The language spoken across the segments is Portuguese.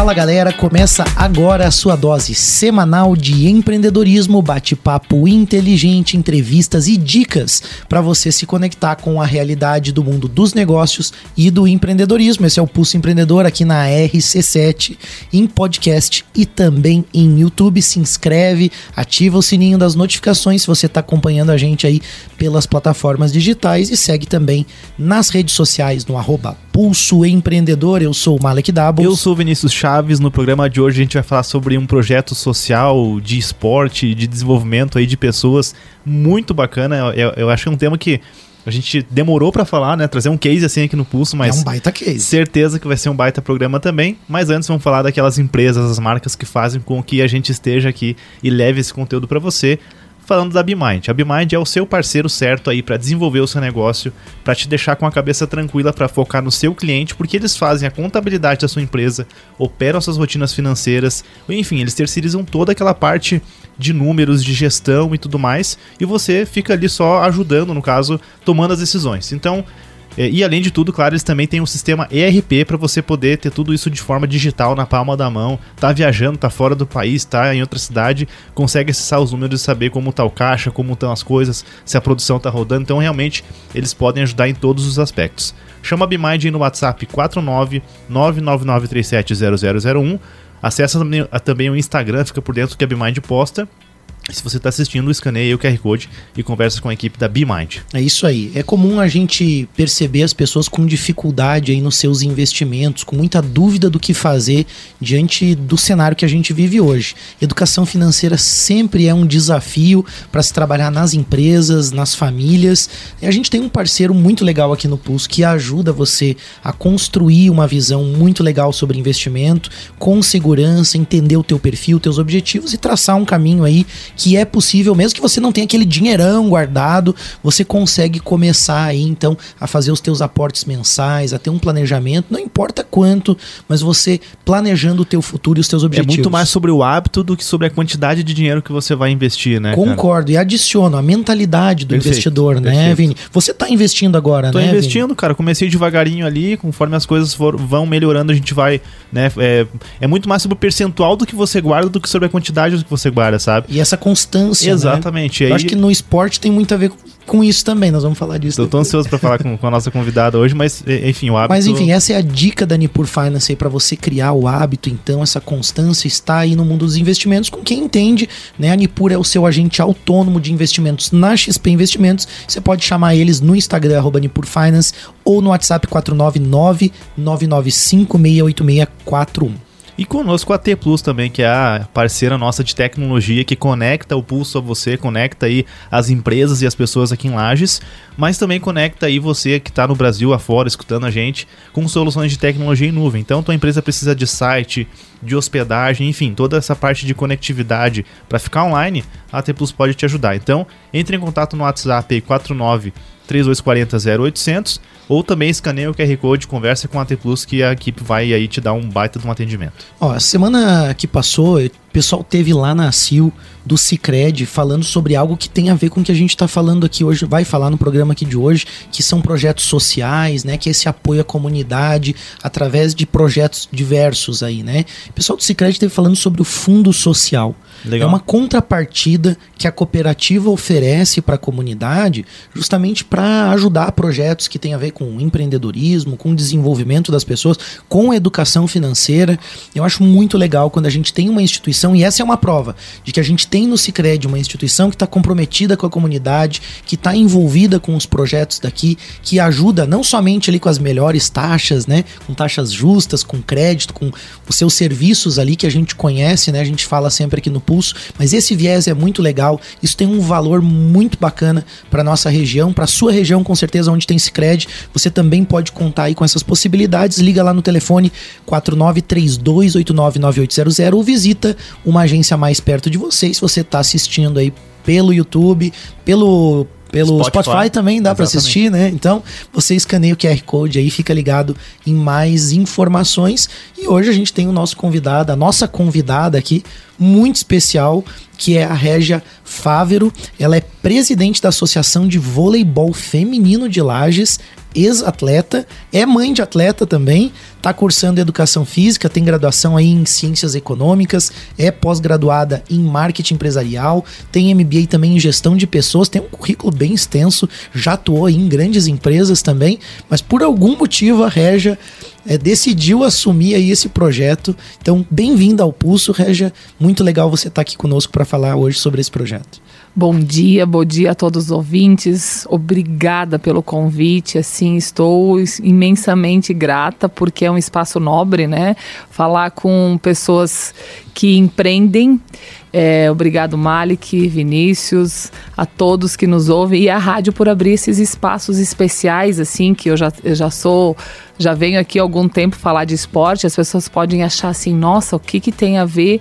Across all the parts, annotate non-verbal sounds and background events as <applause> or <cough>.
Fala galera, começa agora a sua dose semanal de empreendedorismo, bate-papo inteligente, entrevistas e dicas para você se conectar com a realidade do mundo dos negócios e do empreendedorismo. Esse é o Pulso Empreendedor aqui na RC7, em podcast e também em YouTube. Se inscreve, ativa o sininho das notificações se você está acompanhando a gente aí pelas plataformas digitais e segue também nas redes sociais no arroba Pulso Empreendedor. Eu sou o Malek Dabos. Eu sou o Vinícius Chaves. No programa de hoje a gente vai falar sobre um projeto social de esporte, de desenvolvimento aí de pessoas muito bacana. Eu, eu acho que é um tema que a gente demorou para falar, né? Trazer um case assim aqui no Pulso, mas. É um baita case. Certeza que vai ser um baita programa também. Mas antes vamos falar daquelas empresas, as marcas que fazem com que a gente esteja aqui e leve esse conteúdo para você falando da BeMind. A BeMind é o seu parceiro certo aí para desenvolver o seu negócio, para te deixar com a cabeça tranquila para focar no seu cliente, porque eles fazem a contabilidade da sua empresa, operam suas rotinas financeiras, enfim, eles terceirizam toda aquela parte de números, de gestão e tudo mais, e você fica ali só ajudando, no caso, tomando as decisões. Então, e além de tudo, claro, eles também têm um sistema ERP para você poder ter tudo isso de forma digital na palma da mão. Tá viajando, tá fora do país, tá em outra cidade, consegue acessar os números e saber como tá o caixa, como estão as coisas, se a produção tá rodando. Então, realmente, eles podem ajudar em todos os aspectos. Chama a BMind no WhatsApp 49 999370001. Acessa também o Instagram, fica por dentro que a BMind posta se você está assistindo, escaneie o QR Code e conversa com a equipe da BeMind. É isso aí. É comum a gente perceber as pessoas com dificuldade aí nos seus investimentos, com muita dúvida do que fazer diante do cenário que a gente vive hoje. Educação financeira sempre é um desafio para se trabalhar nas empresas, nas famílias. E a gente tem um parceiro muito legal aqui no Pulso que ajuda você a construir uma visão muito legal sobre investimento, com segurança, entender o teu perfil, teus objetivos e traçar um caminho aí que é possível, mesmo que você não tenha aquele dinheirão guardado, você consegue começar aí então a fazer os teus aportes mensais, a ter um planejamento, não importa quanto, mas você planejando o teu futuro e os teus objetivos. É muito mais sobre o hábito do que sobre a quantidade de dinheiro que você vai investir, né? Concordo, cara? e adiciono a mentalidade do perfeito, investidor, né, perfeito. né, Vini? Você está investindo agora, Tô né? Tô investindo, Vini? cara. Comecei devagarinho ali, conforme as coisas for, vão melhorando, a gente vai, né? É, é muito mais sobre o percentual do que você guarda do que sobre a quantidade do que você guarda, sabe? E essa constância. Né? Exatamente. Né? Eu acho que no esporte tem muito a ver com isso também. Nós vamos falar disso. Eu tô ansioso para falar com, com, a nossa convidada hoje, mas enfim, o hábito. Mas enfim, essa é a dica da Nipur Finance aí para você criar o hábito. Então, essa constância está aí no mundo dos investimentos com quem entende, né? A Nipur é o seu agente autônomo de investimentos na XP Investimentos. Você pode chamar eles no Instagram arroba Nipur Finance ou no WhatsApp 499 995 68641. E conosco a T Plus também, que é a parceira nossa de tecnologia que conecta o pulso a você, conecta aí as empresas e as pessoas aqui em Lages, mas também conecta aí você que está no Brasil afora escutando a gente com soluções de tecnologia em nuvem. Então, tua empresa precisa de site, de hospedagem, enfim, toda essa parte de conectividade para ficar online, a T Plus pode te ajudar. Então, entre em contato no WhatsApp 49 3240 0800 ou também escaneia o QR Code, conversa com a T Plus que a equipe vai aí te dar um baita de um atendimento. Ó, a semana que passou, o pessoal teve lá na CIL do Cicred falando sobre algo que tem a ver com o que a gente está falando aqui hoje, vai falar no programa aqui de hoje, que são projetos sociais, né? Que é esse apoio à comunidade através de projetos diversos aí, né? O pessoal do Cicred esteve falando sobre o fundo social. Legal. É uma contrapartida que a cooperativa oferece para a comunidade, justamente para ajudar projetos que têm a ver com empreendedorismo, com desenvolvimento das pessoas, com educação financeira. Eu acho muito legal quando a gente tem uma instituição, e essa é uma prova, de que a gente tem no Cicred uma instituição que está comprometida com a comunidade, que está envolvida com os projetos daqui, que ajuda não somente ali com as melhores taxas, né, com taxas justas, com crédito, com os seus serviços ali que a gente conhece, né, a gente fala sempre aqui no pulso, mas esse viés é muito legal, isso tem um valor muito bacana para nossa região, para sua região com certeza onde tem Sicredi, você também pode contar aí com essas possibilidades, liga lá no telefone 4932899800 ou visita uma agência mais perto de você, se você está assistindo aí pelo YouTube, pelo pelo Spotify, Spotify também dá para assistir, né? Então, você escaneia o QR Code aí, fica ligado em mais informações. E hoje a gente tem o nosso convidado, a nossa convidada aqui, muito especial, que é a Régia Fávero. Ela é presidente da Associação de Voleibol Feminino de Lages, ex-atleta, é mãe de atleta também, está cursando educação física, tem graduação aí em ciências econômicas, é pós-graduada em marketing empresarial, tem MBA também em gestão de pessoas, tem um currículo bem extenso, já atuou em grandes empresas também, mas por algum motivo a Régia é, decidiu assumir aí esse projeto. Então, bem-vinda ao Pulso, Régia. Muito legal você estar tá aqui conosco para falar hoje sobre esse projeto. Bom dia, bom dia a todos os ouvintes. Obrigada pelo convite. Assim, estou imensamente grata porque é um espaço nobre, né? Falar com pessoas que empreendem. É, obrigado, Malik, Vinícius, a todos que nos ouvem e a rádio por abrir esses espaços especiais, assim, que eu já, eu já sou, já venho aqui há algum tempo falar de esporte. As pessoas podem achar assim, nossa, o que, que tem a ver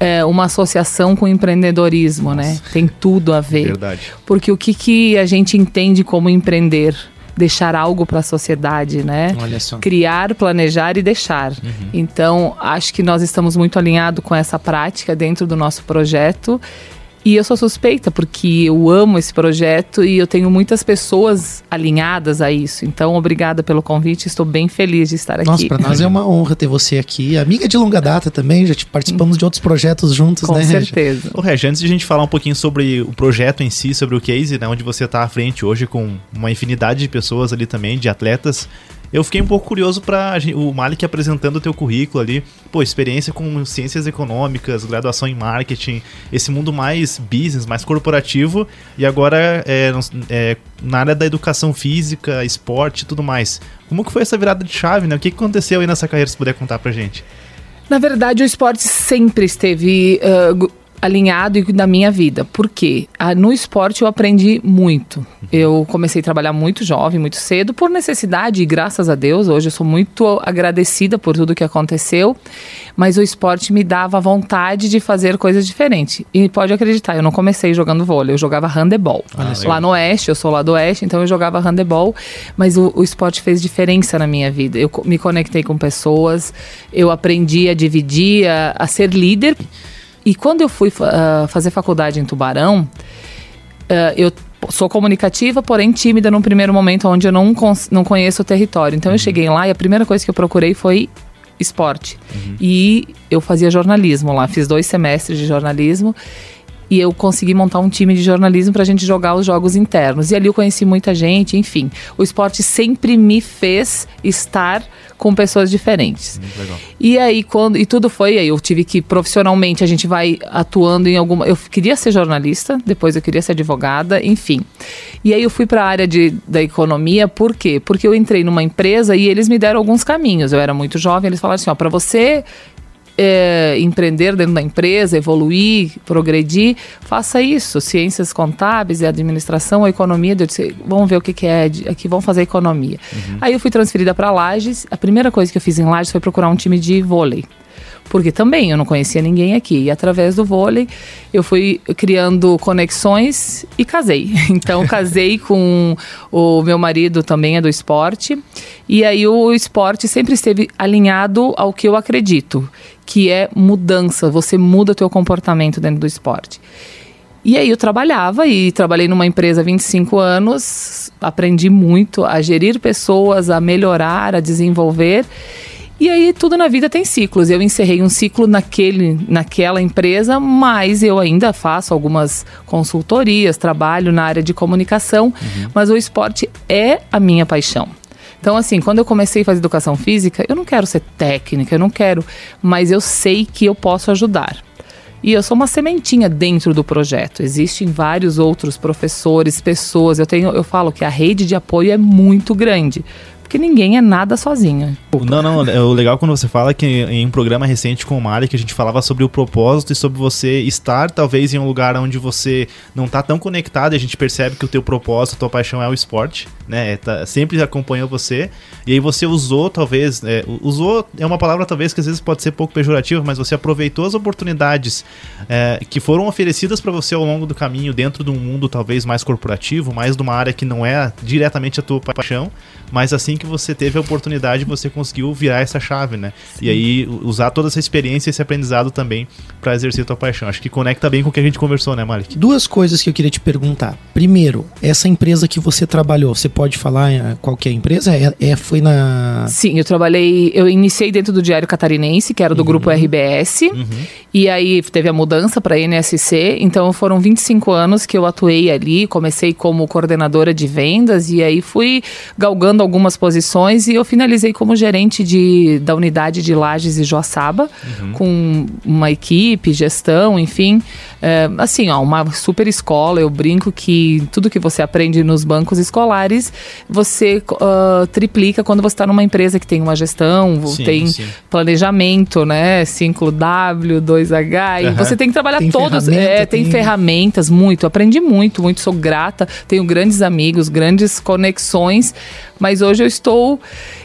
é, uma associação com empreendedorismo, né? Nossa. né? Tem tudo a ver. Verdade. Porque o que, que a gente entende como empreender? Deixar algo para a sociedade, né? Olha só. Criar, planejar e deixar. Uhum. Então, acho que nós estamos muito alinhados com essa prática dentro do nosso projeto e eu sou suspeita porque eu amo esse projeto e eu tenho muitas pessoas alinhadas a isso. Então, obrigada pelo convite, estou bem feliz de estar Nossa, aqui. Nossa, para nós é uma honra ter você aqui. Amiga de longa data também, já participamos de outros projetos juntos, Com né, Com certeza. Ô, Regi, antes de a gente falar um pouquinho sobre o projeto em si, sobre o case, né, onde você está à frente hoje com uma infinidade de pessoas ali também, de atletas, eu fiquei um pouco curioso para o Malik apresentando o teu currículo ali, pô, experiência com ciências econômicas, graduação em marketing, esse mundo mais business, mais corporativo, e agora é, é, na área da educação física, esporte e tudo mais. Como que foi essa virada de chave, né? O que aconteceu aí nessa carreira, se puder contar pra gente? Na verdade, o esporte sempre esteve uh, alinhado da minha vida. Por quê? Ah, no esporte eu aprendi muito. Eu comecei a trabalhar muito jovem, muito cedo, por necessidade, e graças a Deus, hoje eu sou muito agradecida por tudo que aconteceu, mas o esporte me dava vontade de fazer coisas diferentes. E pode acreditar, eu não comecei jogando vôlei, eu jogava handebol. Ah, lá no Oeste, eu sou lá do Oeste, então eu jogava handebol, mas o, o esporte fez diferença na minha vida. Eu me conectei com pessoas, eu aprendi a dividir, a, a ser líder. E quando eu fui uh, fazer faculdade em Tubarão, uh, eu sou comunicativa, porém tímida num primeiro momento onde eu não, não conheço o território. Então uhum. eu cheguei lá e a primeira coisa que eu procurei foi esporte. Uhum. E eu fazia jornalismo lá, fiz dois semestres de jornalismo e eu consegui montar um time de jornalismo para a gente jogar os jogos internos. E ali eu conheci muita gente, enfim. O esporte sempre me fez estar com pessoas diferentes. legal. E aí quando e tudo foi aí eu tive que profissionalmente a gente vai atuando em alguma eu queria ser jornalista, depois eu queria ser advogada, enfim. E aí eu fui para a área de, da economia, por quê? Porque eu entrei numa empresa e eles me deram alguns caminhos. Eu era muito jovem, eles falaram assim, ó, para você é, empreender dentro da empresa, evoluir, progredir, faça isso. Ciências contábeis e administração ou economia. Eu disse, vamos ver o que, que é, aqui vamos fazer economia. Uhum. Aí eu fui transferida para Lages. A primeira coisa que eu fiz em Lages foi procurar um time de vôlei porque também eu não conhecia ninguém aqui. E através do vôlei eu fui criando conexões e casei. <laughs> Então casei com o meu marido também é do esporte. E aí o esporte sempre esteve alinhado ao que eu acredito, que é mudança. Você muda o teu comportamento dentro do esporte. E aí eu trabalhava e trabalhei numa empresa há 25 anos, aprendi muito a gerir pessoas, a melhorar, a desenvolver. E aí tudo na vida tem ciclos. Eu encerrei um ciclo naquele, naquela empresa, mas eu ainda faço algumas consultorias, trabalho na área de comunicação, uhum. mas o esporte é a minha paixão. Então, assim, quando eu comecei a fazer educação física, eu não quero ser técnica, eu não quero, mas eu sei que eu posso ajudar. E eu sou uma sementinha dentro do projeto. Existem vários outros professores, pessoas. Eu tenho, eu falo que a rede de apoio é muito grande porque ninguém é nada sozinho. Não, não, é o legal quando você fala que em um programa recente com o Mari que a gente falava sobre o propósito e sobre você estar talvez em um lugar onde você não está tão conectado a gente percebe que o teu propósito, a tua paixão é o esporte né? Tá, sempre acompanhou você. E aí você usou, talvez, é, usou é uma palavra talvez que às vezes pode ser pouco pejorativa, mas você aproveitou as oportunidades é, que foram oferecidas para você ao longo do caminho dentro de um mundo talvez mais corporativo, mais de uma área que não é diretamente a tua paixão, mas assim que você teve a oportunidade, você conseguiu virar essa chave, né? Sim. E aí usar toda essa experiência, esse aprendizado também para exercer a tua paixão. Acho que conecta bem com o que a gente conversou, né, Malik? Duas coisas que eu queria te perguntar. Primeiro, essa empresa que você trabalhou, você pode falar qual que é a empresa? É, é, foi na... Sim, eu trabalhei, eu iniciei dentro do Diário Catarinense, que era do uhum. grupo RBS, uhum. e aí teve a mudança para NSC, então foram 25 anos que eu atuei ali, comecei como coordenadora de vendas, e aí fui galgando algumas posições e eu finalizei como gerente de, da unidade de Lages e Joaçaba, uhum. com uma equipe, gestão, enfim. É, assim, ó, uma super escola. Eu brinco que tudo que você aprende nos bancos escolares, você uh, triplica quando você está numa empresa que tem uma gestão, sim, tem sim. planejamento, né? 5W, 2H, uhum. e você tem que trabalhar tem todos. É, tem, tem ferramentas, muito. aprendi muito, muito, sou grata. Tenho grandes amigos, grandes conexões mas hoje eu estou,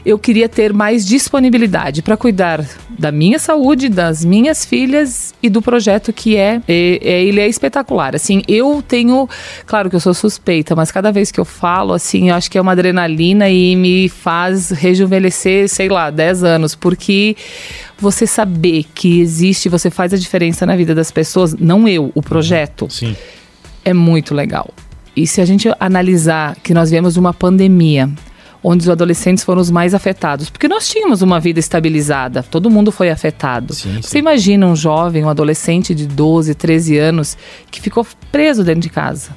eu queria ter mais disponibilidade para cuidar da minha saúde, das minhas filhas e do projeto que é, é, é, ele é espetacular. Assim, eu tenho, claro que eu sou suspeita, mas cada vez que eu falo, assim, eu acho que é uma adrenalina e me faz rejuvenescer, sei lá, 10 anos, porque você saber que existe, você faz a diferença na vida das pessoas, não eu, o projeto. Sim. É muito legal. E se a gente analisar que nós viemos de uma pandemia, onde os adolescentes foram os mais afetados. Porque nós tínhamos uma vida estabilizada, todo mundo foi afetado. Sim, Você sim. imagina um jovem, um adolescente de 12, 13 anos que ficou preso dentro de casa.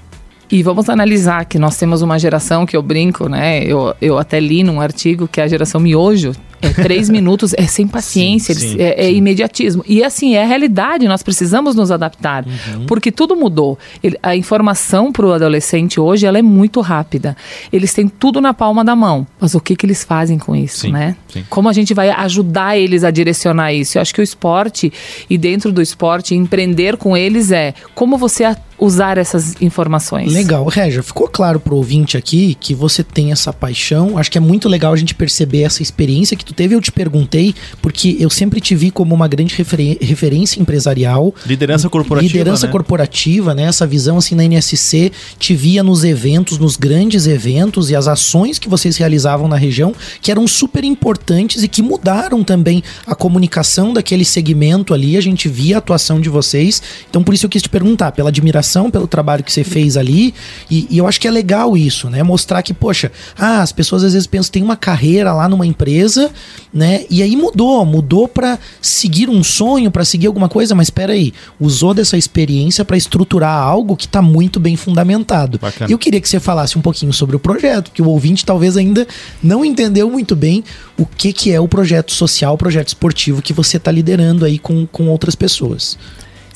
E vamos analisar que nós temos uma geração que eu brinco, né? Eu, eu até li num artigo que é a geração miojo é três minutos, é sem paciência, sim, sim, é, é imediatismo. E assim, é a realidade, nós precisamos nos adaptar, uhum. porque tudo mudou. Ele, a informação para o adolescente hoje ela é muito rápida. Eles têm tudo na palma da mão. Mas o que, que eles fazem com isso, sim, né? Como a gente vai ajudar eles a direcionar isso? Eu acho que o esporte, e dentro do esporte, empreender com eles é como você usar essas informações. Legal, Regia, ficou claro pro ouvinte aqui que você tem essa paixão. Acho que é muito legal a gente perceber essa experiência que tu teve, eu te perguntei, porque eu sempre te vi como uma grande referência empresarial. Liderança corporativa. Liderança né? corporativa, né? Essa visão assim na NSC, te via nos eventos, nos grandes eventos e as ações que vocês realizavam na região, que eram super importantes e que mudaram também a comunicação daquele segmento ali. A gente via a atuação de vocês. Então, por isso eu quis te perguntar, pela admiração pelo trabalho que você fez ali. E, e eu acho que é legal isso, né? Mostrar que, poxa, ah, as pessoas às vezes pensam, tem uma carreira lá numa empresa né? E aí mudou, mudou para seguir um sonho, para seguir alguma coisa, mas espera aí, usou dessa experiência para estruturar algo que está muito bem fundamentado. Bacana. Eu queria que você falasse um pouquinho sobre o projeto, que o ouvinte talvez ainda não entendeu muito bem o que, que é o projeto social, o projeto esportivo que você está liderando aí com, com outras pessoas.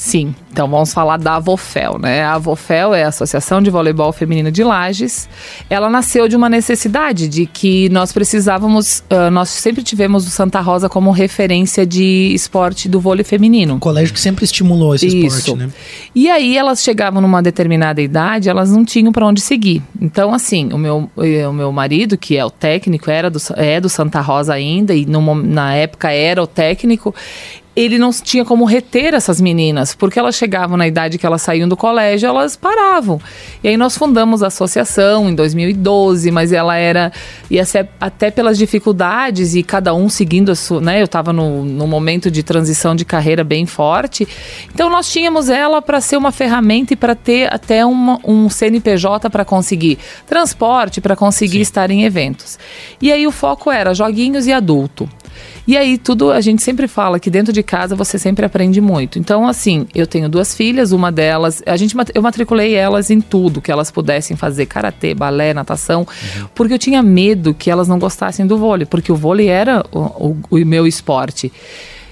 Sim, então vamos falar da Avofel, né? A Avofel é a Associação de Voleibol Feminino de Lages. Ela nasceu de uma necessidade de que nós precisávamos, uh, nós sempre tivemos o Santa Rosa como referência de esporte do vôlei feminino. Um colégio que sempre estimulou esse Isso. esporte, né? E aí elas chegavam numa determinada idade, elas não tinham para onde seguir. Então, assim, o meu, eh, o meu marido, que é o técnico, era do, é do Santa Rosa ainda, e no, na época era o técnico, ele não tinha como reter essas meninas, porque elas chegavam na idade que elas saíam do colégio, elas paravam. E aí nós fundamos a associação em 2012, mas ela era ia ser até pelas dificuldades e cada um seguindo a sua, né? Eu estava no, no momento de transição de carreira bem forte. Então nós tínhamos ela para ser uma ferramenta e para ter até uma, um CNPJ para conseguir transporte, para conseguir Sim. estar em eventos. E aí o foco era joguinhos e adulto. E aí tudo a gente sempre fala que dentro de casa você sempre aprende muito. Então assim, eu tenho duas filhas, uma delas, a gente eu matriculei elas em tudo que elas pudessem fazer, karatê, balé, natação, uhum. porque eu tinha medo que elas não gostassem do vôlei, porque o vôlei era o, o, o meu esporte.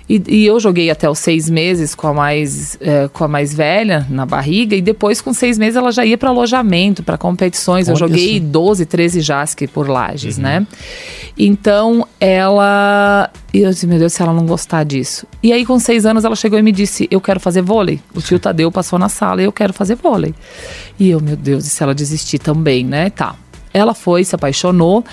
E, e, eu joguei até os seis meses com a mais é, com a mais velha na barriga e depois com seis meses ela já ia para alojamento, para competições. Olha eu joguei isso. 12, 13 JASC por lajes, uhum. né? Então ela e eu disse, meu Deus, se ela não gostar disso. E aí, com seis anos, ela chegou e me disse: Eu quero fazer vôlei. O tio Tadeu passou na sala e eu quero fazer vôlei. E eu, meu Deus, e se ela desistir também, né? Tá. Ela foi, se apaixonou,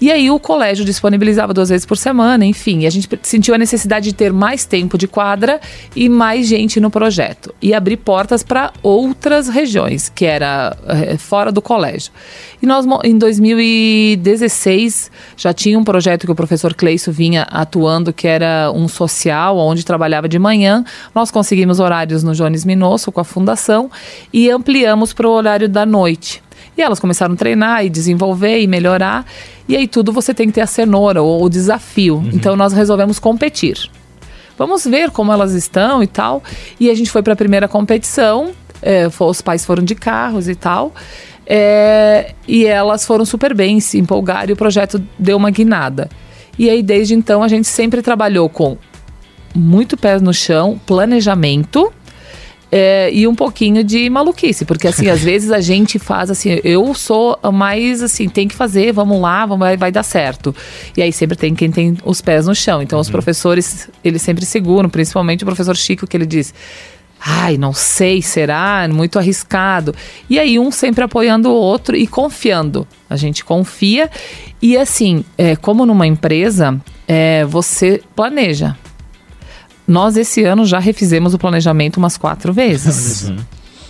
e aí o colégio disponibilizava duas vezes por semana, enfim. E a gente sentiu a necessidade de ter mais tempo de quadra e mais gente no projeto. E abrir portas para outras regiões, que era é, fora do colégio. E nós, em 2016, já tinha um projeto que o professor Cleiso vinha atuando, que era um social, onde trabalhava de manhã. Nós conseguimos horários no Jones Minosso com a fundação e ampliamos para o horário da noite. E elas começaram a treinar e desenvolver e melhorar. E aí tudo você tem que ter a cenoura ou o desafio. Uhum. Então nós resolvemos competir. Vamos ver como elas estão e tal. E a gente foi para a primeira competição. É, os pais foram de carros e tal. É, e elas foram super bem, se empolgaram e o projeto deu uma guinada. E aí, desde então, a gente sempre trabalhou com muito pés no chão, planejamento é, e um pouquinho de maluquice, porque assim, às <laughs> vezes a gente faz assim, eu sou mais assim, tem que fazer, vamos lá, vamos, vai, vai dar certo. E aí sempre tem quem tem os pés no chão. Então os uhum. professores, eles sempre seguram, principalmente o professor Chico, que ele diz. Ai, não sei, será? Muito arriscado. E aí, um sempre apoiando o outro e confiando. A gente confia. E assim, é, como numa empresa, é, você planeja. Nós, esse ano, já refizemos o planejamento umas quatro vezes. Uhum.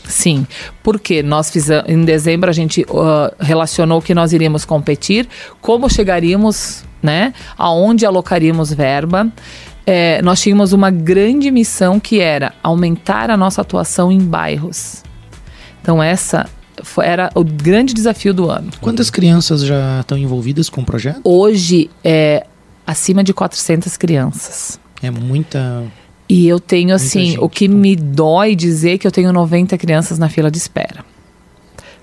Sim, porque nós fizemos em dezembro a gente uh, relacionou que nós iríamos competir, como chegaríamos, né? Aonde alocaríamos verba. É, nós tínhamos uma grande missão que era aumentar a nossa atuação em bairros. Então essa foi, era o grande desafio do ano. Quantas crianças já estão envolvidas com o projeto? Hoje é acima de 400 crianças. É muita. E eu tenho, assim, gente, o que então. me dói dizer que eu tenho 90 crianças na fila de espera.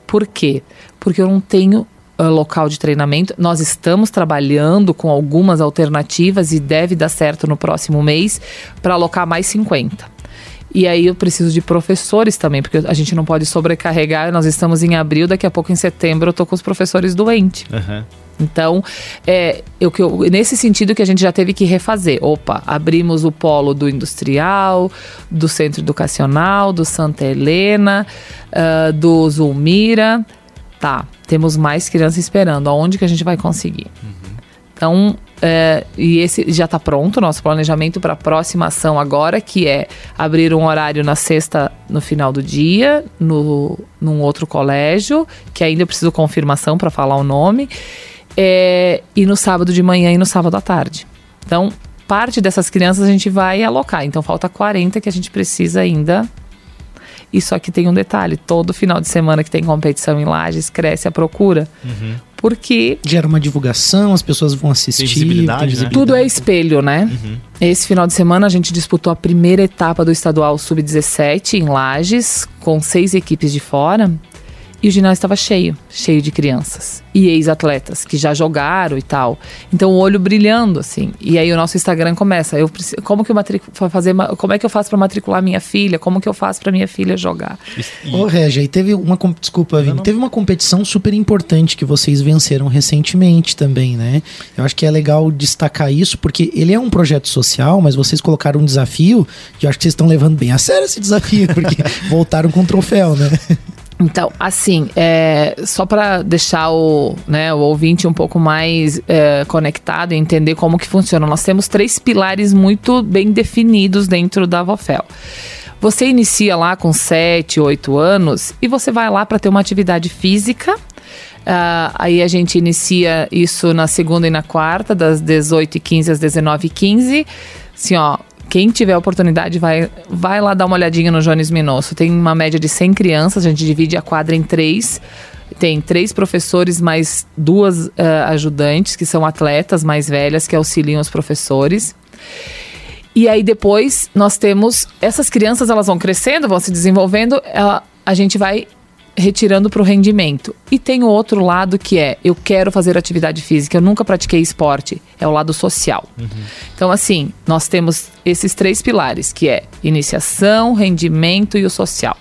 Por quê? Porque eu não tenho uh, local de treinamento. Nós estamos trabalhando com algumas alternativas e deve dar certo no próximo mês para alocar mais 50. E aí eu preciso de professores também, porque a gente não pode sobrecarregar. Nós estamos em abril, daqui a pouco em setembro eu tô com os professores doentes. Uhum. Então, é, eu, eu, nesse sentido que a gente já teve que refazer. Opa, abrimos o polo do industrial, do centro educacional, do Santa Helena, uh, do Zulmira. Tá, temos mais crianças esperando. Aonde que a gente vai conseguir? Uhum. Então, é, e esse já está pronto, nosso planejamento para a próxima ação agora, que é abrir um horário na sexta, no final do dia, no, num outro colégio, que ainda eu preciso confirmação para falar o nome é, e no sábado de manhã e no sábado à tarde. Então, parte dessas crianças a gente vai alocar. Então, falta 40 que a gente precisa ainda. E só que tem um detalhe: todo final de semana que tem competição em Lages, cresce a procura. Uhum. Porque. Gera uma divulgação, as pessoas vão assistir. Visibilidade, tem visibilidade. Né? Tudo é espelho, né? Uhum. Esse final de semana a gente disputou a primeira etapa do estadual sub-17 em Lages, com seis equipes de fora. E o ginásio estava cheio, cheio de crianças e ex-atletas que já jogaram e tal. Então o olho brilhando assim. E aí o nosso Instagram começa, eu preciso, como que eu fazer, como é que eu faço para matricular minha filha? Como que eu faço para minha filha jogar? Ô, Regia, e teve uma desculpa, Vini, teve uma competição super importante que vocês venceram recentemente também, né? Eu acho que é legal destacar isso porque ele é um projeto social, mas vocês colocaram um desafio que eu acho que vocês estão levando bem a sério esse desafio, porque <laughs> voltaram com o troféu, né? Então, assim, é, só para deixar o, né, o ouvinte um pouco mais é, conectado e entender como que funciona, nós temos três pilares muito bem definidos dentro da Vofel. Você inicia lá com 7, 8 anos e você vai lá para ter uma atividade física. Uh, aí a gente inicia isso na segunda e na quarta, das 18h15 às 19h15. Assim, ó, quem tiver oportunidade, vai, vai lá dar uma olhadinha no Jones Minosso. Tem uma média de 100 crianças, a gente divide a quadra em três. Tem três professores mais duas uh, ajudantes, que são atletas mais velhas, que auxiliam os professores. E aí depois nós temos essas crianças, elas vão crescendo, vão se desenvolvendo, ela, a gente vai retirando para o rendimento. E tem o outro lado que é, eu quero fazer atividade física, eu nunca pratiquei esporte, é o lado social. Uhum. Então, assim, nós temos esses três pilares, que é iniciação, rendimento e o social.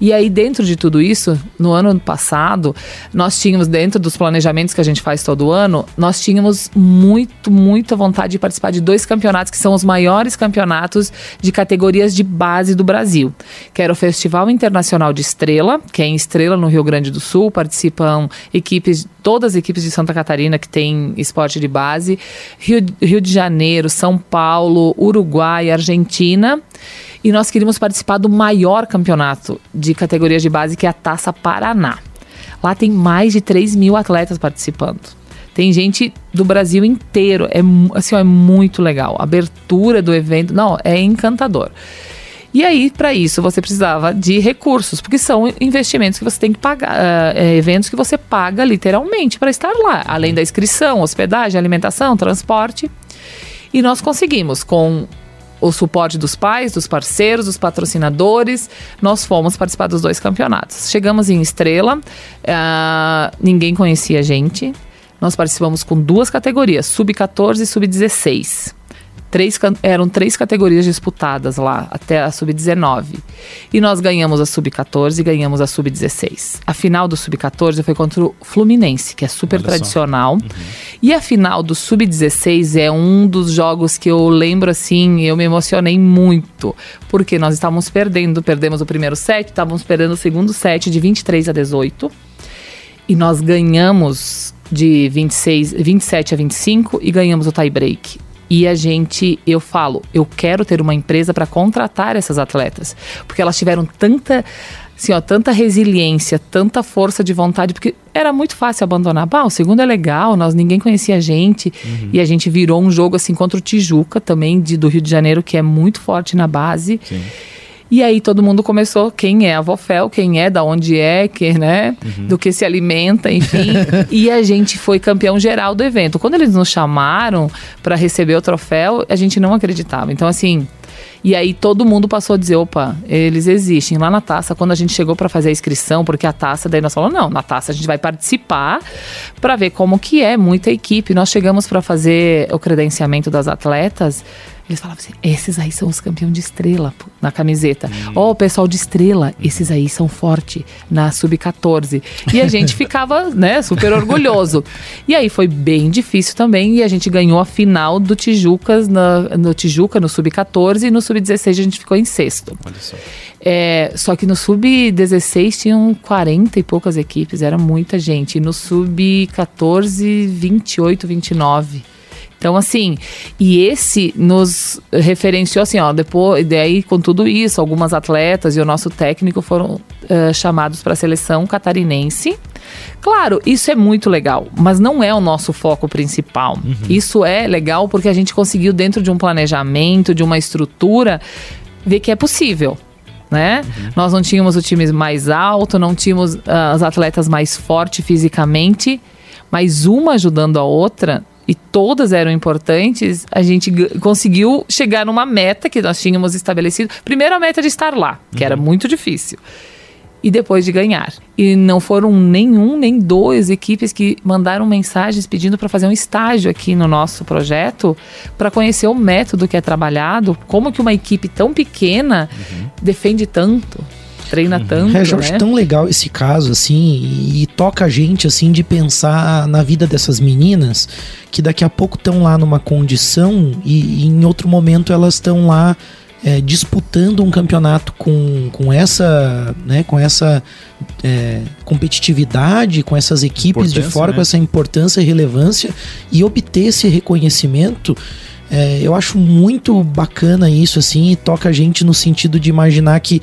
E aí, dentro de tudo isso, no ano passado, nós tínhamos, dentro dos planejamentos que a gente faz todo ano, nós tínhamos muito, muita vontade de participar de dois campeonatos que são os maiores campeonatos de categorias de base do Brasil, que era o Festival Internacional de Estrela, que é em Estrela, no Rio Grande do Sul, participam equipes, todas as equipes de Santa Catarina que tem esporte de base, Rio, Rio de Janeiro, São Paulo, Uruguai, Argentina e nós queríamos participar do maior campeonato de categorias de base, que é a Taça Paraná. Lá tem mais de 3 mil atletas participando. Tem gente do Brasil inteiro. É, assim, é muito legal. A abertura do evento, não, é encantador. E aí, para isso, você precisava de recursos, porque são investimentos que você tem que pagar, uh, eventos que você paga literalmente para estar lá, além da inscrição, hospedagem, alimentação, transporte. E nós conseguimos, com o suporte dos pais, dos parceiros, dos patrocinadores, nós fomos participar dos dois campeonatos. Chegamos em Estrela, uh, ninguém conhecia a gente. Nós participamos com duas categorias, sub-14 e sub-16. Três, eram três categorias disputadas lá, até a sub-19. E nós ganhamos a sub-14 e ganhamos a sub-16. A final do sub-14 foi contra o Fluminense, que é super tradicional. Uhum. E a final do sub-16 é um dos jogos que eu lembro assim, eu me emocionei muito. Porque nós estávamos perdendo, perdemos o primeiro set, estávamos perdendo o segundo set de 23 a 18. E nós ganhamos de 26, 27 a 25 e ganhamos o tie break. E a gente, eu falo, eu quero ter uma empresa para contratar essas atletas, porque elas tiveram tanta assim, ó, tanta resiliência, tanta força de vontade, porque era muito fácil abandonar. Bah, o segundo é legal, nós ninguém conhecia a gente. Uhum. E a gente virou um jogo assim contra o Tijuca, também de, do Rio de Janeiro, que é muito forte na base. Sim. E aí todo mundo começou quem é a Vofel, quem é, da onde é, que, né, uhum. do que se alimenta, enfim. <laughs> e a gente foi campeão geral do evento. Quando eles nos chamaram para receber o troféu, a gente não acreditava. Então assim, e aí todo mundo passou a dizer, opa, eles existem. Lá na taça, quando a gente chegou para fazer a inscrição, porque a taça, daí nós falamos, não, na taça a gente vai participar para ver como que é, muita equipe. Nós chegamos para fazer o credenciamento das atletas eles falavam assim: esses aí são os campeões de estrela na camiseta. Ó, oh, o pessoal de estrela, esses aí são forte na sub-14. E a gente <laughs> ficava, né, super orgulhoso. E aí foi bem difícil também. E a gente ganhou a final do Tijucas, na, no Tijuca, no sub-14, e no sub-16 a gente ficou em sexto. Olha só. É, só que no sub-16 tinham 40 e poucas equipes, era muita gente. E no sub-14, 28, 29. Então, assim, e esse nos referenciou assim, ó, depois, daí com tudo isso, algumas atletas e o nosso técnico foram uh, chamados para a seleção catarinense. Claro, isso é muito legal, mas não é o nosso foco principal. Uhum. Isso é legal porque a gente conseguiu, dentro de um planejamento, de uma estrutura, ver que é possível. Né? Uhum. Nós não tínhamos o time mais alto, não tínhamos uh, as atletas mais fortes fisicamente, mas uma ajudando a outra e todas eram importantes, a gente conseguiu chegar numa meta que nós tínhamos estabelecido. Primeiro, a meta de estar lá, que uhum. era muito difícil. E depois de ganhar. E não foram nenhum, nem duas equipes que mandaram mensagens pedindo para fazer um estágio aqui no nosso projeto, para conhecer o método que é trabalhado, como que uma equipe tão pequena uhum. defende tanto treina uhum. tanto. É, eu acho né? tão legal esse caso, assim, e, e, toca a gente, assim, de pensar na vida dessas meninas que daqui a pouco estão lá numa condição e, e, em outro momento elas estão lá é, disputando um campeonato com, com essa, né, com essa é, competitividade, com essas equipes de fora, né? com essa importância e relevância e obter esse reconhecimento. É, eu acho muito bacana isso, assim, e toca a gente no sentido de imaginar que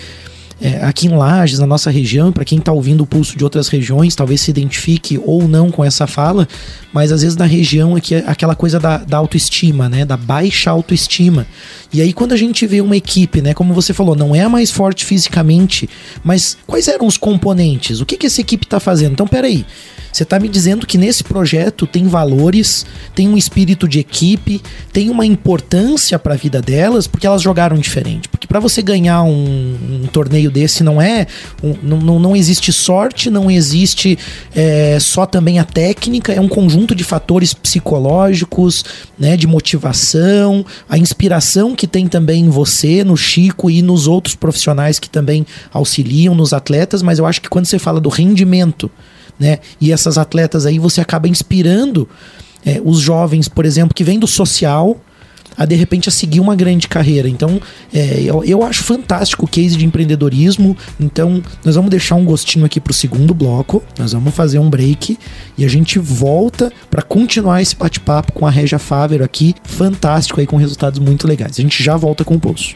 é, aqui em Lages, na nossa região, para quem está ouvindo o pulso de outras regiões, talvez se identifique ou não com essa fala, mas às vezes na região aqui é aquela coisa da, da autoestima, né? Da baixa autoestima. E aí quando a gente vê uma equipe, né? Como você falou, não é a mais forte fisicamente, mas quais eram os componentes? O que, que essa equipe está fazendo? Então, peraí. Você está me dizendo que nesse projeto tem valores, tem um espírito de equipe, tem uma importância para a vida delas, porque elas jogaram diferente. Porque que para você ganhar um, um, torneio desse não é. Um, não, não existe sorte, não existe é, só também a técnica, é um conjunto de fatores psicológicos, né, de motivação, a inspiração que tem também em você, no Chico e nos outros profissionais que também auxiliam nos atletas, mas eu acho que quando você fala do rendimento, né, e essas atletas aí, você acaba inspirando é, os jovens, por exemplo, que vêm do social, a de repente a seguir uma grande carreira. Então, é, eu, eu, acho fantástico o case de empreendedorismo. Então, nós vamos deixar um gostinho aqui para o segundo bloco. Nós vamos fazer um break e a gente volta para continuar esse bate-papo com a Regia Fávero aqui, fantástico aí com resultados muito legais. A gente já volta com o pulso.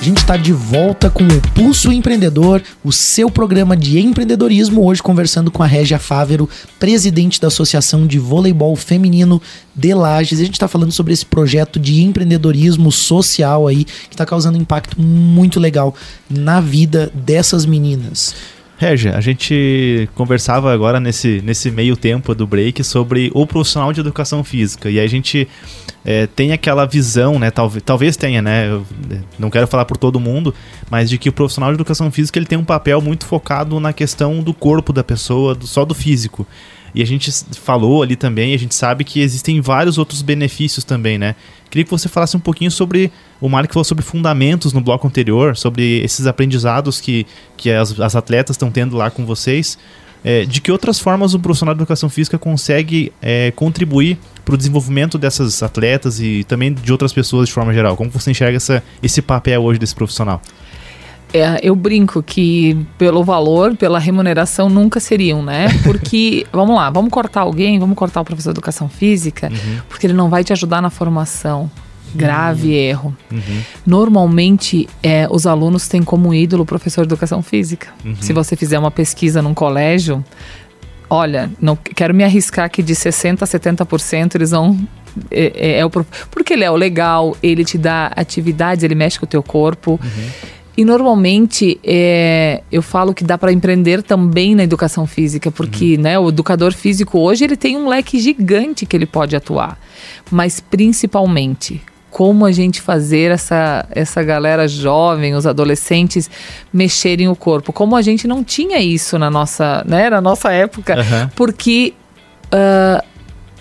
A gente está de volta com o Pulso Empreendedor, o seu programa de empreendedorismo, hoje conversando com a Régia Fávero, presidente da Associação de Voleibol Feminino de Lages. A gente está falando sobre esse projeto de empreendedorismo social aí, que está causando um impacto muito legal na vida dessas meninas. Régia, a gente conversava agora nesse, nesse meio tempo do break sobre o profissional de educação física. E a gente é, tem aquela visão, né? Talvez, talvez tenha, né? Eu não quero falar por todo mundo, mas de que o profissional de educação física ele tem um papel muito focado na questão do corpo da pessoa, do, só do físico. E a gente falou ali também, a gente sabe que existem vários outros benefícios também, né? Queria que você falasse um pouquinho sobre. O Mark falou sobre fundamentos no bloco anterior, sobre esses aprendizados que, que as, as atletas estão tendo lá com vocês. É, de que outras formas o profissional de educação física consegue é, contribuir para o desenvolvimento dessas atletas e também de outras pessoas de forma geral? Como você enxerga essa, esse papel hoje desse profissional? É, eu brinco que pelo valor, pela remuneração, nunca seriam, né? <laughs> Porque, vamos lá, vamos cortar alguém, vamos cortar o professor de educação física, uhum. porque ele não vai te ajudar na formação. Grave uhum. erro. Uhum. Normalmente, é, os alunos têm como ídolo o professor de educação física. Uhum. Se você fizer uma pesquisa num colégio, olha, não quero me arriscar que de 60% a 70% eles vão é, é, é, o, porque ele é o legal, ele te dá atividades, ele mexe com o teu corpo. Uhum. E normalmente é, eu falo que dá para empreender também na educação física, porque uhum. né, o educador físico hoje ele tem um leque gigante que ele pode atuar. Mas principalmente, como a gente fazer essa, essa galera jovem, os adolescentes, mexerem o corpo. Como a gente não tinha isso na nossa, né, na nossa época, uhum. porque uh,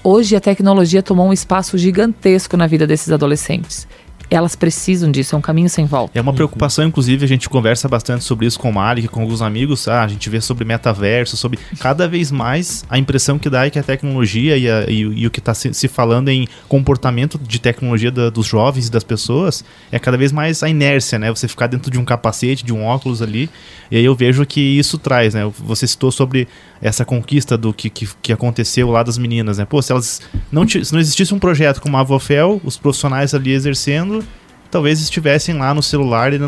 hoje a tecnologia tomou um espaço gigantesco na vida desses adolescentes elas precisam disso, é um caminho sem volta. É uma preocupação, inclusive, a gente conversa bastante sobre isso com o Malik, com alguns amigos, ah, a gente vê sobre metaverso, sobre cada vez mais a impressão que dá é que a tecnologia e, a, e, e o que está se, se, falando em comportamento de tecnologia da, dos jovens e das pessoas é cada vez mais a inércia, né? Você ficar dentro de um capacete, de um óculos ali, e aí eu vejo que isso traz, né? Você citou sobre essa conquista do que, que, que aconteceu lá das meninas, né? Pô, se elas não, se não existisse um projeto como a Avofel, os profissionais ali exercendo, talvez estivessem lá no celular e,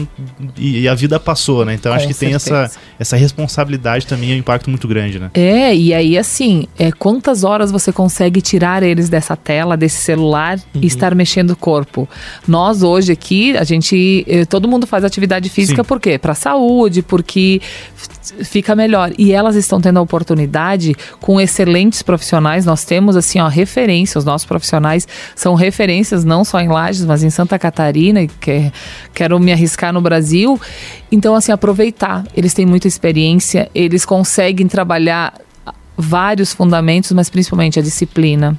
e, e a vida passou, né? Então Com acho que certeza. tem essa, essa responsabilidade também, é um impacto muito grande, né? É, e aí assim, é, quantas horas você consegue tirar eles dessa tela, desse celular uhum. e estar mexendo o corpo? Nós hoje aqui, a gente, eh, todo mundo faz atividade física Sim. por quê? Para saúde, porque fica melhor. E elas estão tendo a oportunidade com excelentes profissionais. Nós temos assim, ó, referência, os nossos profissionais são referências não só em Lages, mas em Santa Catarina que quero me arriscar no Brasil. Então, assim, aproveitar. Eles têm muita experiência, eles conseguem trabalhar vários fundamentos, mas principalmente a disciplina,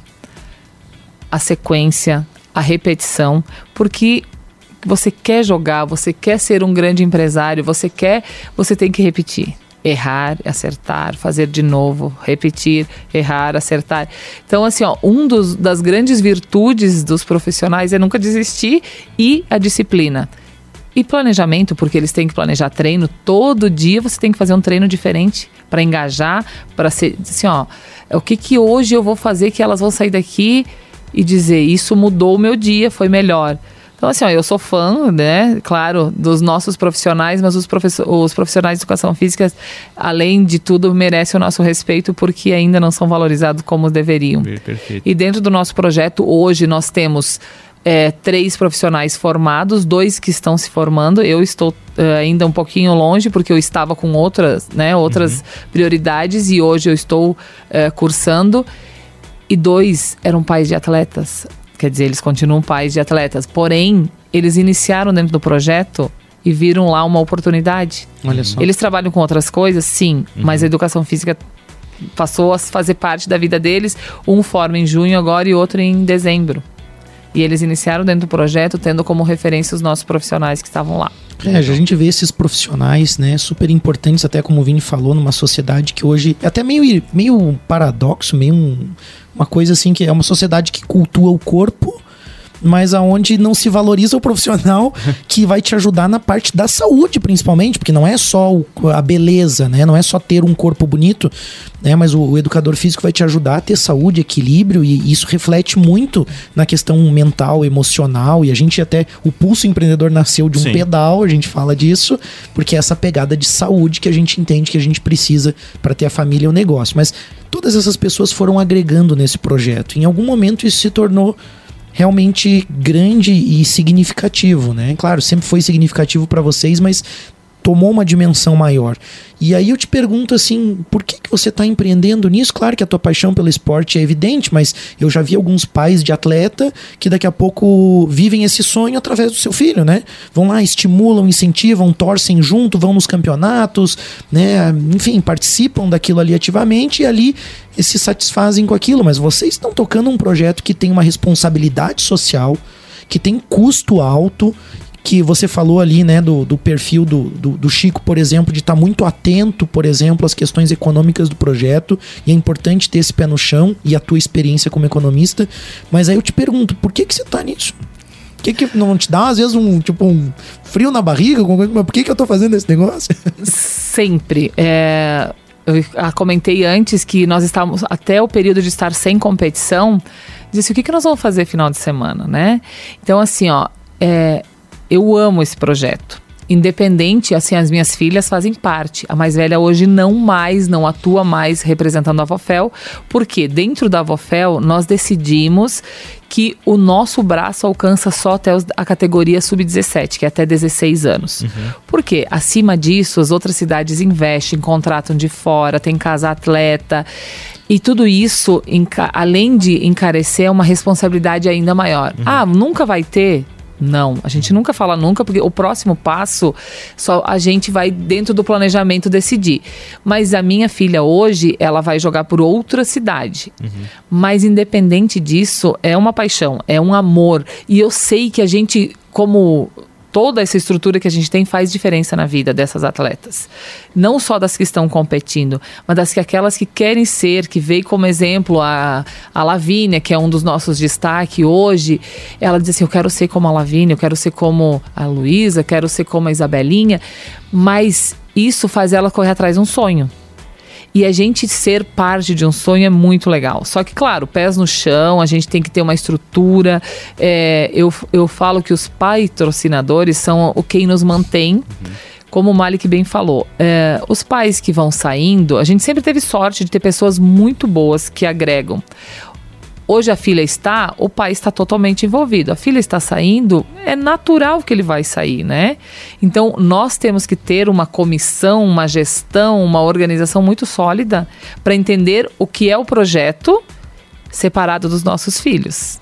a sequência, a repetição, porque você quer jogar, você quer ser um grande empresário, você quer, você tem que repetir errar, acertar, fazer de novo, repetir, errar, acertar. Então, assim, ó, um dos, das grandes virtudes dos profissionais é nunca desistir e a disciplina. E planejamento, porque eles têm que planejar treino todo dia, você tem que fazer um treino diferente para engajar, para ser assim, ó, o que que hoje eu vou fazer que elas vão sair daqui e dizer, isso mudou o meu dia, foi melhor. Então, assim, ó, eu sou fã, né, claro, dos nossos profissionais, mas os, os profissionais de educação física, além de tudo, merecem o nosso respeito porque ainda não são valorizados como deveriam. Perfeito. E dentro do nosso projeto, hoje, nós temos é, três profissionais formados, dois que estão se formando. Eu estou é, ainda um pouquinho longe, porque eu estava com outras, né, outras uhum. prioridades e hoje eu estou é, cursando. E dois eram pais de atletas. Quer dizer, eles continuam pais de atletas. Porém, eles iniciaram dentro do projeto e viram lá uma oportunidade. Olha só. Eles trabalham com outras coisas, sim, mas a educação física passou a fazer parte da vida deles. Um forma em junho agora e outro em dezembro. E eles iniciaram dentro do projeto, tendo como referência os nossos profissionais que estavam lá. É, a gente vê esses profissionais, né, super importantes, até como o Vini falou, numa sociedade que hoje é até meio, meio paradoxo, meio um- uma coisa assim que é uma sociedade que cultua o corpo, mas aonde não se valoriza o profissional <laughs> que vai te ajudar na parte da saúde, principalmente, porque não é só a beleza, né? Não é só ter um corpo bonito, né? Mas o, o educador físico vai te ajudar a ter saúde, equilíbrio e isso reflete muito na questão mental, emocional e a gente até o pulso empreendedor nasceu de um Sim. pedal, a gente fala disso, porque é essa pegada de saúde que a gente entende que a gente precisa para ter a família e o negócio. Mas todas essas pessoas foram agregando nesse projeto. Em algum momento isso se tornou realmente grande e significativo, né? Claro, sempre foi significativo para vocês, mas tomou uma dimensão maior. E aí eu te pergunto assim, por que, que você está empreendendo nisso? Claro que a tua paixão pelo esporte é evidente, mas eu já vi alguns pais de atleta que daqui a pouco vivem esse sonho através do seu filho, né? Vão lá, estimulam, incentivam, torcem junto, vão nos campeonatos, né? Enfim, participam daquilo ali ativamente e ali se satisfazem com aquilo. Mas vocês estão tocando um projeto que tem uma responsabilidade social, que tem custo alto que você falou ali, né, do, do perfil do, do, do Chico, por exemplo, de estar muito atento, por exemplo, às questões econômicas do projeto, e é importante ter esse pé no chão e a tua experiência como economista. Mas aí eu te pergunto, por que que você tá nisso? Por que, que não te dá, às vezes, um tipo um frio na barriga? Mas por que, que eu tô fazendo esse negócio? Sempre. É, eu ah, comentei antes que nós estávamos, até o período de estar sem competição, disse o que, que nós vamos fazer final de semana, né? Então, assim, ó, é, eu amo esse projeto. Independente, assim, as minhas filhas fazem parte. A mais velha hoje não mais, não atua mais representando a Vofel, porque dentro da Vofel nós decidimos que o nosso braço alcança só até a categoria sub-17, que é até 16 anos. Por quê? Acima disso, as outras cidades investem, contratam de fora, tem casa atleta. E tudo isso, além de encarecer, é uma responsabilidade ainda maior. Ah, nunca vai ter? Não, a gente nunca fala nunca, porque o próximo passo só a gente vai dentro do planejamento decidir. Mas a minha filha hoje, ela vai jogar por outra cidade. Mas independente disso, é uma paixão, é um amor. E eu sei que a gente, como toda essa estrutura que a gente tem faz diferença na vida dessas atletas. Não só das que estão competindo, mas das que aquelas que querem ser, que veio como exemplo a, a Lavínia, que é um dos nossos destaques hoje. Ela diz assim: Eu quero ser como a Lavínia, eu quero ser como a Luísa, quero ser como a Isabelinha. Mas isso faz ela correr atrás de um sonho. E a gente ser parte de um sonho é muito legal. Só que, claro, pés no chão, a gente tem que ter uma estrutura. É, eu, eu falo que os patrocinadores são o quem nos mantém. Como o Malik bem falou, é, os pais que vão saindo, a gente sempre teve sorte de ter pessoas muito boas que agregam. Hoje a filha está, o pai está totalmente envolvido. A filha está saindo, é natural que ele vai sair, né? Então nós temos que ter uma comissão, uma gestão, uma organização muito sólida para entender o que é o projeto separado dos nossos filhos.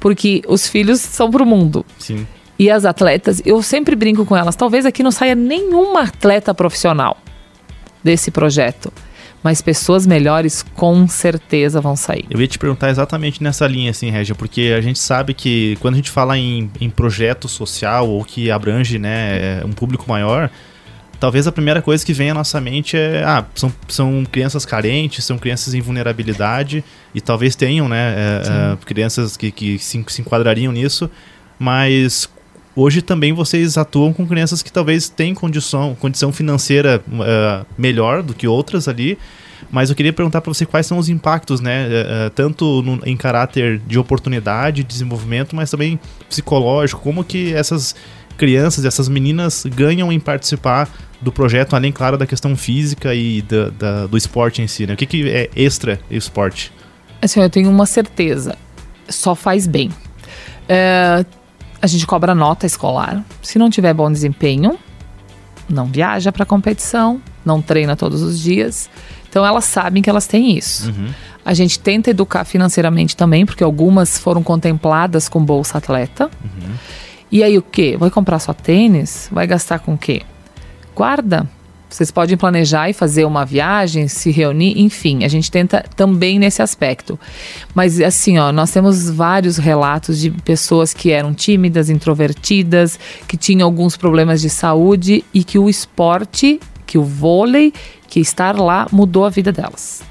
Porque os filhos são para o mundo. Sim. E as atletas, eu sempre brinco com elas, talvez aqui não saia nenhuma atleta profissional desse projeto. Mas pessoas melhores com certeza vão sair. Eu ia te perguntar exatamente nessa linha, assim, Regia, porque a gente sabe que quando a gente fala em, em projeto social ou que abrange né, um público maior, talvez a primeira coisa que vem à nossa mente é: ah, são, são crianças carentes, são crianças em vulnerabilidade, e talvez tenham, né, é, é, crianças que, que se, se enquadrariam nisso, mas hoje também vocês atuam com crianças que talvez têm condição, condição financeira uh, melhor do que outras ali. Mas eu queria perguntar para você quais são os impactos, né? Uh, tanto no, em caráter de oportunidade, desenvolvimento, mas também psicológico. Como que essas crianças, essas meninas ganham em participar do projeto, além, claro, da questão física e da, da, do esporte em si, né? O que, que é extra esporte? Assim, eu tenho uma certeza. Só faz bem. É, a gente cobra nota escolar. Se não tiver bom desempenho, não viaja para competição, não treina todos os dias. Então elas sabem que elas têm isso. Uhum. A gente tenta educar financeiramente também, porque algumas foram contempladas com Bolsa Atleta. Uhum. E aí o quê? Vai comprar só tênis? Vai gastar com o quê? Guarda. Vocês podem planejar e fazer uma viagem, se reunir, enfim, a gente tenta também nesse aspecto. Mas assim, ó, nós temos vários relatos de pessoas que eram tímidas, introvertidas, que tinham alguns problemas de saúde e que o esporte, que o vôlei, que estar lá mudou a vida delas.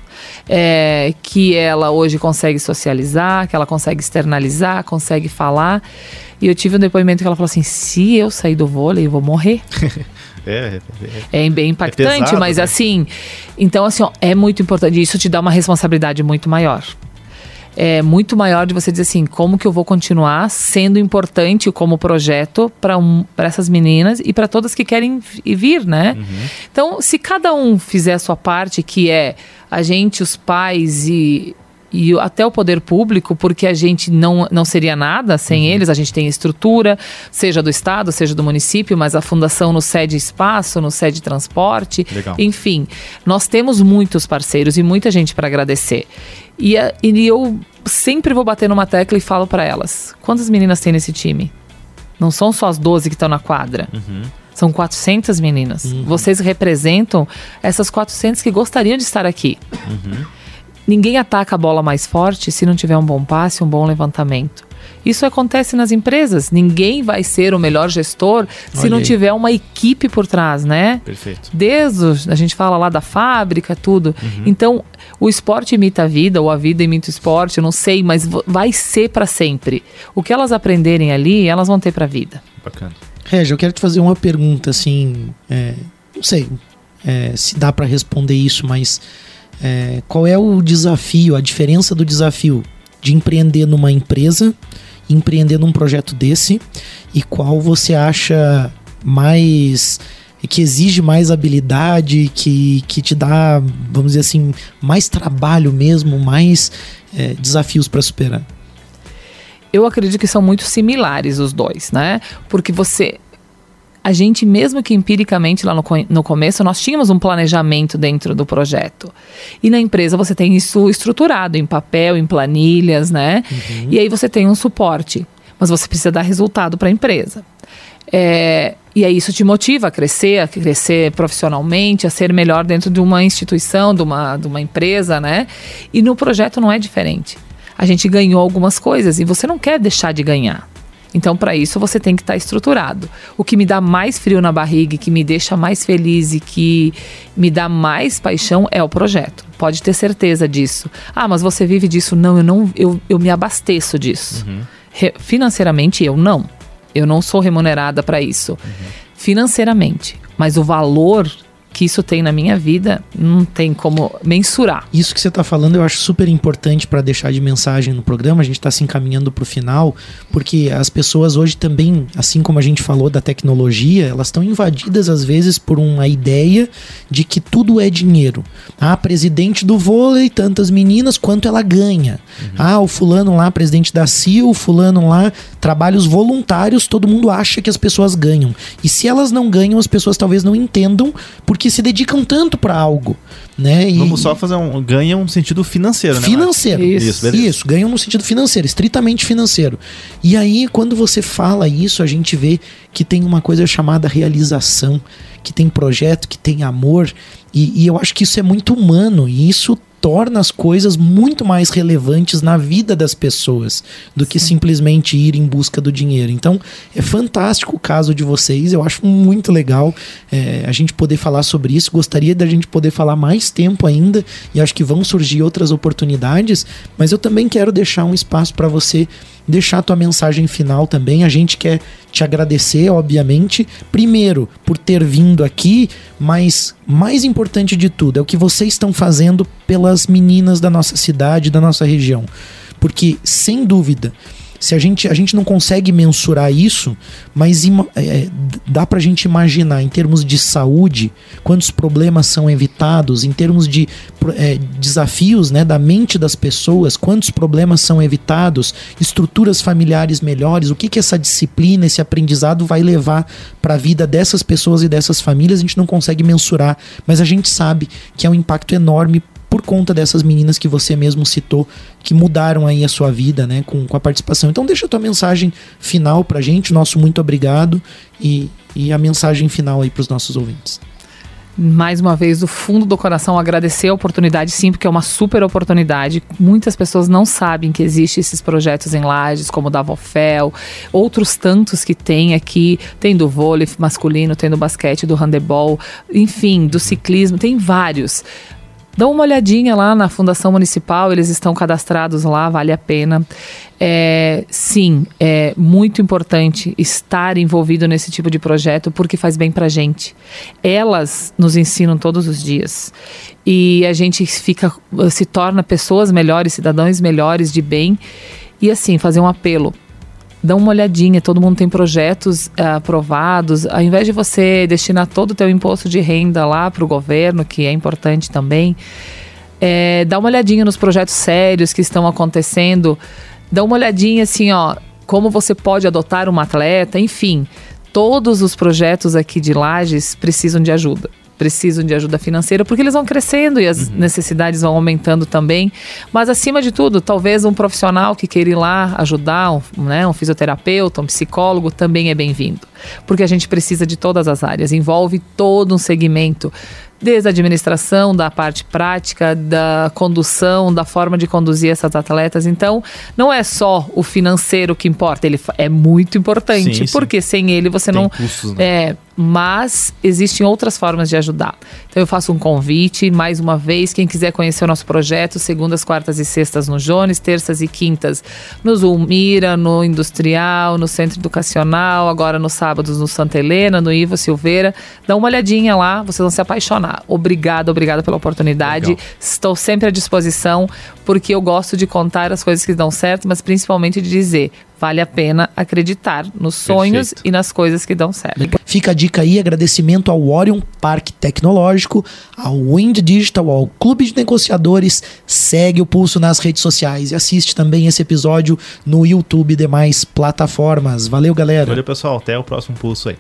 É, que ela hoje consegue socializar, que ela consegue externalizar, consegue falar. E eu tive um depoimento que ela falou assim: se eu sair do vôlei, eu vou morrer. <laughs> É, é, É bem impactante, pesado, mas né? assim. Então, assim, ó, é muito importante. Isso te dá uma responsabilidade muito maior. É muito maior de você dizer assim, como que eu vou continuar sendo importante como projeto para um, pra essas meninas e para todas que querem vi- vir, né? Então, se cada um fizer a sua parte, que é a gente, os pais e, e até o poder público, porque a gente não, não seria nada sem eles, a gente tem estrutura, seja do Estado, seja do município, mas a fundação nos cede espaço, nos cede transporte, Legal. enfim, nós temos muitos parceiros e muita gente para agradecer. E, a- e eu sempre vou bater numa tecla e falo para elas: quantas meninas tem nesse time? Não são só as 12 que estão na quadra. São 400 meninas. Vocês representam essas 400 que gostariam de estar aqui. Ninguém ataca a bola mais forte se não tiver um bom passe, um bom levantamento. Isso acontece nas empresas. Ninguém vai ser o melhor gestor se não aí. tiver uma equipe por trás, né? Perfeito. Desde os- a gente fala lá da fábrica, tudo. Então, o esporte imita a vida, ou a vida imita o esporte, eu não sei, mas vai ser para sempre. O que elas aprenderem ali, elas vão ter para a vida. Bacana. Regi, eu quero te fazer uma pergunta, assim, é, não sei é, se dá para responder isso, mas é, qual é o desafio, a diferença do desafio de empreender numa empresa empreender num projeto desse e qual você acha mais que exige mais habilidade, que, que te dá, vamos dizer assim, mais trabalho mesmo, mais é, desafios para superar? Eu acredito que são muito similares os dois, né? Porque você. A gente, mesmo que empiricamente lá no, no começo, nós tínhamos um planejamento dentro do projeto. E na empresa você tem isso estruturado em papel, em planilhas, né? E aí você tem um suporte. Mas você precisa dar resultado para a empresa. É, e aí isso te motiva a crescer, a crescer profissionalmente, a ser melhor dentro de uma instituição, de uma, de uma empresa, né? E no projeto não é diferente. A gente ganhou algumas coisas e você não quer deixar de ganhar. Então, para isso, você tem que estar estruturado. O que me dá mais frio na barriga, que me deixa mais feliz e que me dá mais paixão é o projeto. Pode ter certeza disso. Ah, mas você vive disso? Não, eu não, eu, eu me abasteço disso. Re- financeiramente, eu não. Eu não sou remunerada para isso. Financeiramente. Mas o valor que isso tem na minha vida não tem como mensurar. Isso que você está falando eu acho super importante para deixar de mensagem no programa. A gente está se encaminhando para o final, porque as pessoas hoje também, assim como a gente falou da tecnologia, elas estão invadidas às vezes por uma ideia de que tudo é dinheiro. Ah, presidente do vôlei, tantas meninas, quanto ela ganha. Ah, o fulano lá, presidente da CIO, o fulano lá, trabalhos voluntários, todo mundo acha que as pessoas ganham. E se elas não ganham, as pessoas talvez não entendam porque se dedicam tanto para algo, né? E- Vamos só fazer um. Ganha um sentido financeiro, né? financeiro. Isso. Isso, beleza. Isso, ganham no sentido financeiro, estritamente financeiro. E aí, quando você fala isso, a gente vê que tem uma coisa chamada realização, que tem projeto, que tem amor. E, e eu acho que isso é muito humano e isso torna as coisas muito mais relevantes na vida das pessoas do que simplesmente ir em busca do dinheiro. Então, é fantástico o caso de vocês, eu acho muito legal é, a gente poder falar sobre isso. Gostaria da gente poder falar mais tempo ainda e acho que vão surgir outras oportunidades, mas eu também quero deixar um espaço para você deixar a tua mensagem final também. A gente quer te agradecer, obviamente, primeiro por ter vindo aqui, mas mais importante de tudo é o que vocês estão fazendo pelas meninas da nossa cidade, da nossa região. Porque, sem dúvida, se a gente, a gente não consegue mensurar isso, mas é, d- dá pra gente imaginar em termos de saúde, quantos problemas são evitados, em termos de é, desafios né, da mente das pessoas, quantos problemas são evitados, estruturas familiares melhores, o que, que essa disciplina, esse aprendizado vai levar para a vida dessas pessoas e dessas famílias, a gente não consegue mensurar, mas a gente sabe que é um impacto enorme por conta dessas meninas que você mesmo citou, que mudaram aí a sua vida, né, com, com a participação. Então deixa a tua mensagem final pra gente, nosso muito obrigado e, e a mensagem final aí pros nossos ouvintes mais uma vez, do fundo do coração, agradecer a oportunidade, sim, porque é uma super oportunidade. Muitas pessoas não sabem que existem esses projetos em lajes, como o da Vofel, outros tantos que tem aqui. Tem do vôlei masculino, tem do basquete, do handebol, enfim, do ciclismo, tem vários. Dá uma olhadinha lá na Fundação Municipal, eles estão cadastrados lá, vale a pena. É, sim, é muito importante estar envolvido nesse tipo de projeto porque faz bem pra gente. Elas nos ensinam todos os dias e a gente fica, se torna pessoas melhores, cidadãos melhores de bem. E assim, fazer um apelo dá uma olhadinha, todo mundo tem projetos uh, aprovados. Ao invés de você destinar todo o teu imposto de renda lá para o governo, que é importante também, é, dá uma olhadinha nos projetos sérios que estão acontecendo. Dá uma olhadinha assim, ó, como você pode adotar uma atleta, enfim. Todos os projetos aqui de Lages precisam de ajuda precisam de ajuda financeira, porque eles vão crescendo e as uhum. necessidades vão aumentando também. Mas, acima de tudo, talvez um profissional que queira ir lá ajudar, um, né, um fisioterapeuta, um psicólogo, também é bem-vindo. Porque a gente precisa de todas as áreas, envolve todo um segmento desde a administração, da parte prática, da condução, da forma de conduzir essas atletas. Então, não é só o financeiro que importa, ele é muito importante, sim, porque sim. sem ele você Tem não custos, né? é, mas existem outras formas de ajudar. Então eu faço um convite, mais uma vez, quem quiser conhecer o nosso projeto, segundas, quartas e sextas no Jones, terças e quintas no Zulmira, no Industrial, no Centro Educacional, agora nos sábados no Santa Helena, no Ivo Silveira. Dá uma olhadinha lá, vocês vão se apaixonar. Obrigada, obrigada pela oportunidade. Legal. Estou sempre à disposição, porque eu gosto de contar as coisas que dão certo, mas principalmente de dizer, vale a pena acreditar nos sonhos Perfeito. e nas coisas que dão certo. Fica a dica aí, agradecimento ao Orion Parque Tecnológico, ao Wind Digital, ao Clube de Negociadores. Segue o Pulso nas redes sociais e assiste também esse episódio no YouTube e demais plataformas. Valeu, galera. Valeu, pessoal. Até o próximo Pulso aí.